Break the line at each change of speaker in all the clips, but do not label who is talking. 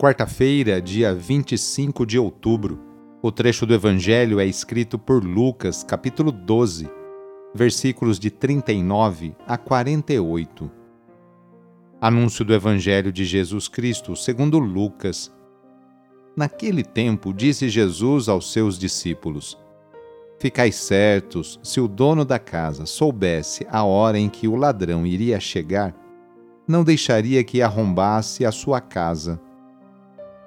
Quarta-feira, dia 25 de outubro. O trecho do Evangelho é escrito por Lucas, capítulo 12, versículos de 39 a 48. Anúncio do Evangelho de Jesus Cristo, segundo Lucas. Naquele tempo, disse Jesus aos seus discípulos: Ficai certos, se o dono da casa soubesse a hora em que o ladrão iria chegar, não deixaria que arrombasse a sua casa.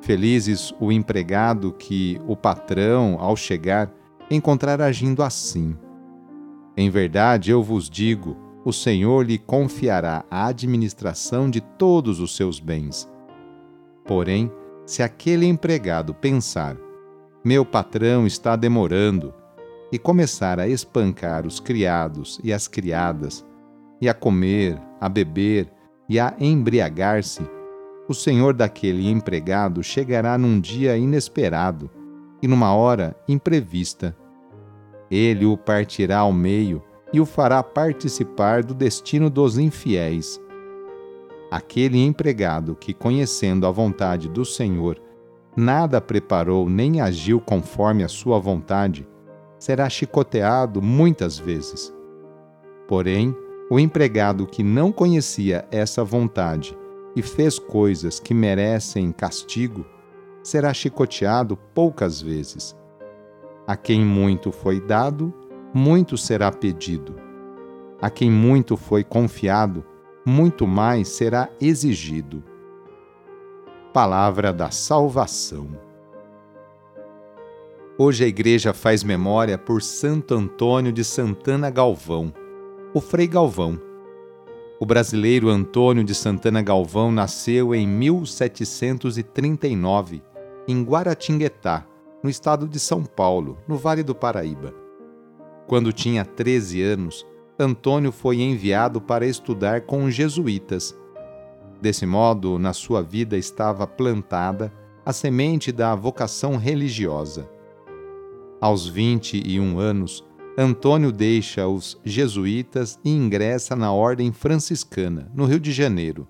Felizes o empregado que o patrão, ao chegar, encontrar agindo assim. Em verdade, eu vos digo: o Senhor lhe confiará a administração de todos os seus bens. Porém, se aquele empregado pensar: meu patrão está demorando, e começar a espancar os criados e as criadas, e a comer, a beber e a embriagar-se, o senhor daquele empregado chegará num dia inesperado e numa hora imprevista. Ele o partirá ao meio e o fará participar do destino dos infiéis. Aquele empregado que, conhecendo a vontade do Senhor, nada preparou nem agiu conforme a sua vontade, será chicoteado muitas vezes. Porém, o empregado que não conhecia essa vontade e fez coisas que merecem castigo, será chicoteado poucas vezes. A quem muito foi dado, muito será pedido. A quem muito foi confiado, muito mais será exigido. Palavra da Salvação. Hoje a Igreja faz memória por Santo Antônio de Santana Galvão, o Frei Galvão o brasileiro Antônio de Santana Galvão nasceu em 1739, em Guaratinguetá, no estado de São Paulo, no Vale do Paraíba. Quando tinha 13 anos, Antônio foi enviado para estudar com os jesuítas. Desse modo, na sua vida estava plantada a semente da vocação religiosa. Aos 21 anos, Antônio deixa os jesuítas e ingressa na Ordem Franciscana, no Rio de Janeiro.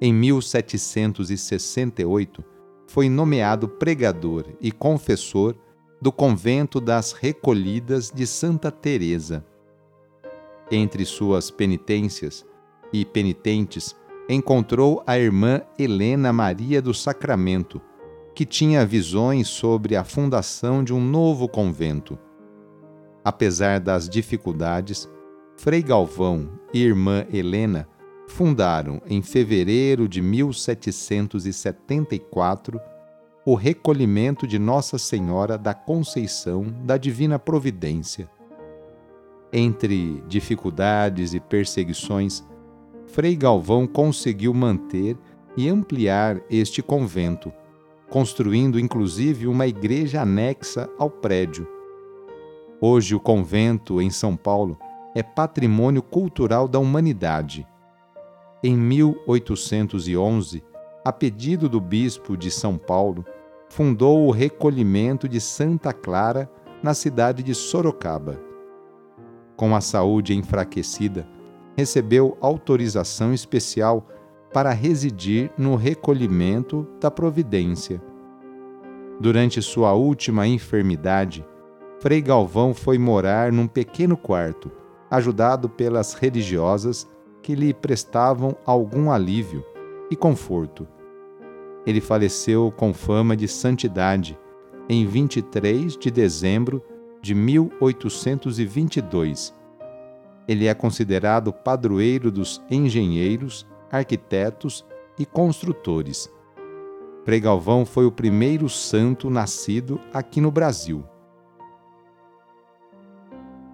Em 1768, foi nomeado pregador e confessor do convento das Recolhidas de Santa Teresa. Entre suas penitências e penitentes, encontrou a irmã Helena Maria do Sacramento, que tinha visões sobre a fundação de um novo convento Apesar das dificuldades, Frei Galvão e irmã Helena fundaram, em fevereiro de 1774, o recolhimento de Nossa Senhora da Conceição da Divina Providência. Entre dificuldades e perseguições, Frei Galvão conseguiu manter e ampliar este convento, construindo inclusive uma igreja anexa ao prédio Hoje, o convento em São Paulo é patrimônio cultural da humanidade. Em 1811, a pedido do bispo de São Paulo, fundou o recolhimento de Santa Clara na cidade de Sorocaba. Com a saúde enfraquecida, recebeu autorização especial para residir no recolhimento da Providência. Durante sua última enfermidade, Frei Galvão foi morar num pequeno quarto, ajudado pelas religiosas que lhe prestavam algum alívio e conforto. Ele faleceu com fama de santidade em 23 de dezembro de 1822. Ele é considerado padroeiro dos engenheiros, arquitetos e construtores. Frei Galvão foi o primeiro santo nascido aqui no Brasil.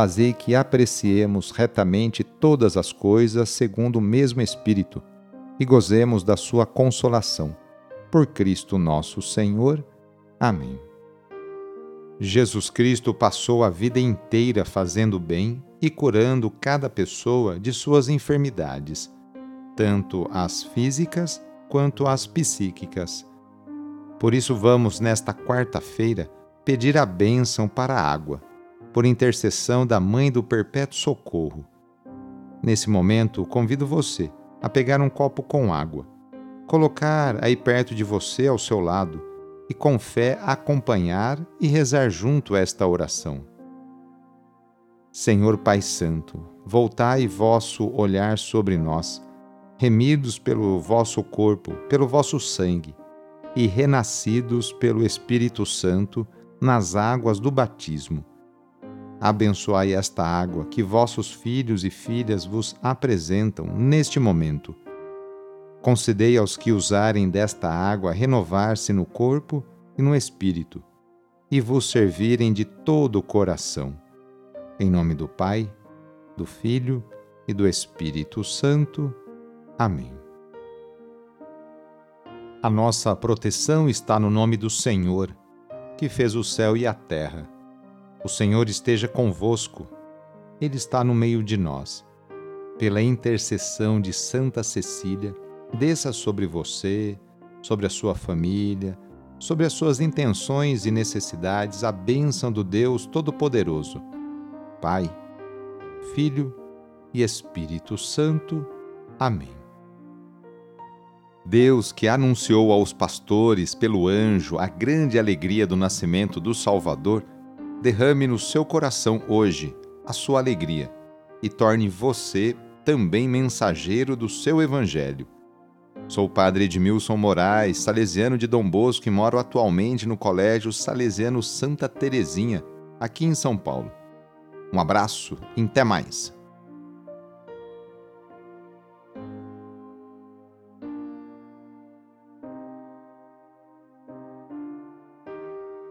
fazei que apreciemos retamente todas as coisas segundo o mesmo Espírito e gozemos da sua consolação. Por Cristo nosso Senhor. Amém. Jesus Cristo passou a vida inteira fazendo bem e curando cada pessoa de suas enfermidades, tanto as físicas quanto as psíquicas. Por isso, vamos, nesta quarta-feira, pedir a bênção para a água, por intercessão da Mãe do Perpétuo Socorro. Nesse momento, convido você a pegar um copo com água, colocar aí perto de você, ao seu lado, e com fé acompanhar e rezar junto esta oração. Senhor Pai Santo, voltai vosso olhar sobre nós, remidos pelo vosso corpo, pelo vosso sangue, e renascidos pelo Espírito Santo nas águas do batismo. Abençoai esta água que vossos filhos e filhas vos apresentam neste momento Concedei aos que usarem desta água renovar-se no corpo e no espírito, e vos servirem de todo o coração. Em nome do Pai, do Filho e do Espírito Santo. Amém. A nossa proteção está no nome do Senhor, que fez o céu e a terra. O Senhor esteja convosco, Ele está no meio de nós. Pela intercessão de Santa Cecília, desça sobre você, sobre a sua família, sobre as suas intenções e necessidades a bênção do Deus Todo-Poderoso, Pai, Filho e Espírito Santo. Amém. Deus, que anunciou aos pastores pelo anjo a grande alegria do nascimento do Salvador, derrame no seu coração hoje a sua alegria e torne você também mensageiro do seu Evangelho Sou o padre Edmilson Moraes, salesiano de Dom Bosco e moro atualmente no Colégio Salesiano Santa Terezinha, aqui em São Paulo. Um abraço e até mais.